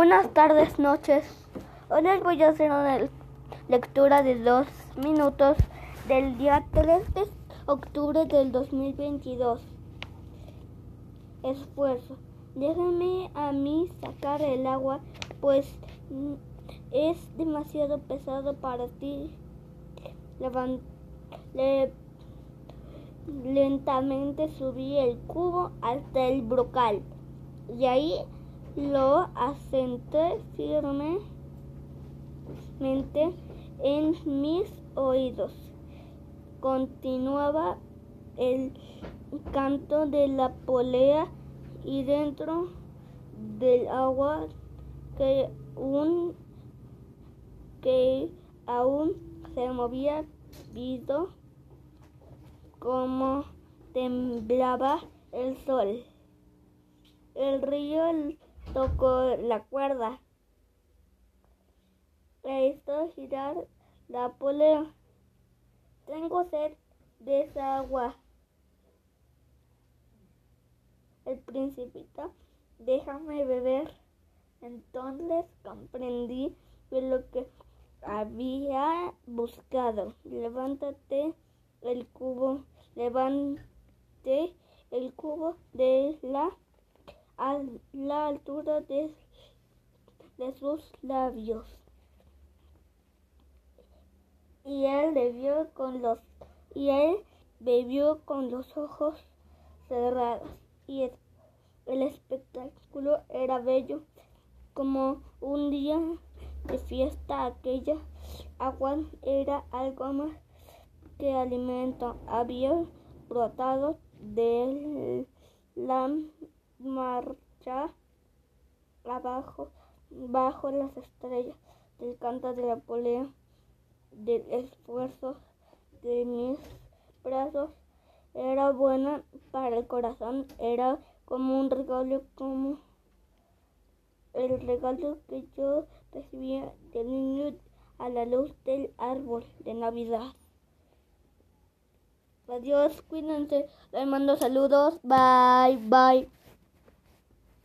Buenas tardes, noches. Hoy les voy a hacer una lectura de dos minutos del día 3 de octubre del 2022. Esfuerzo. Déjame a mí sacar el agua, pues es demasiado pesado para ti. Le lentamente subí el cubo hasta el brocal y ahí lo asenté firmemente en mis oídos. Continuaba el canto de la polea y dentro del agua que, que aún se movía visto como temblaba el sol. El río tocó la cuerda e hizo girar la polea. Tengo sed de esa agua. El principito, déjame beber. Entonces comprendí lo que había buscado. Levántate el cubo, levante el cubo de la a la altura de, de sus labios. Y él bebió con los y él bebió con los ojos cerrados. Y el espectáculo era bello como un día de fiesta aquella. Agua era algo más que alimento. Había brotado de la marcha abajo, bajo las estrellas del canto de la polea, del esfuerzo de mis brazos. Era buena para el corazón, era como un regalo, como el regalo que yo recibía de niño a la luz del árbol de Navidad. Adiós, cuídense, les mando saludos, bye, bye.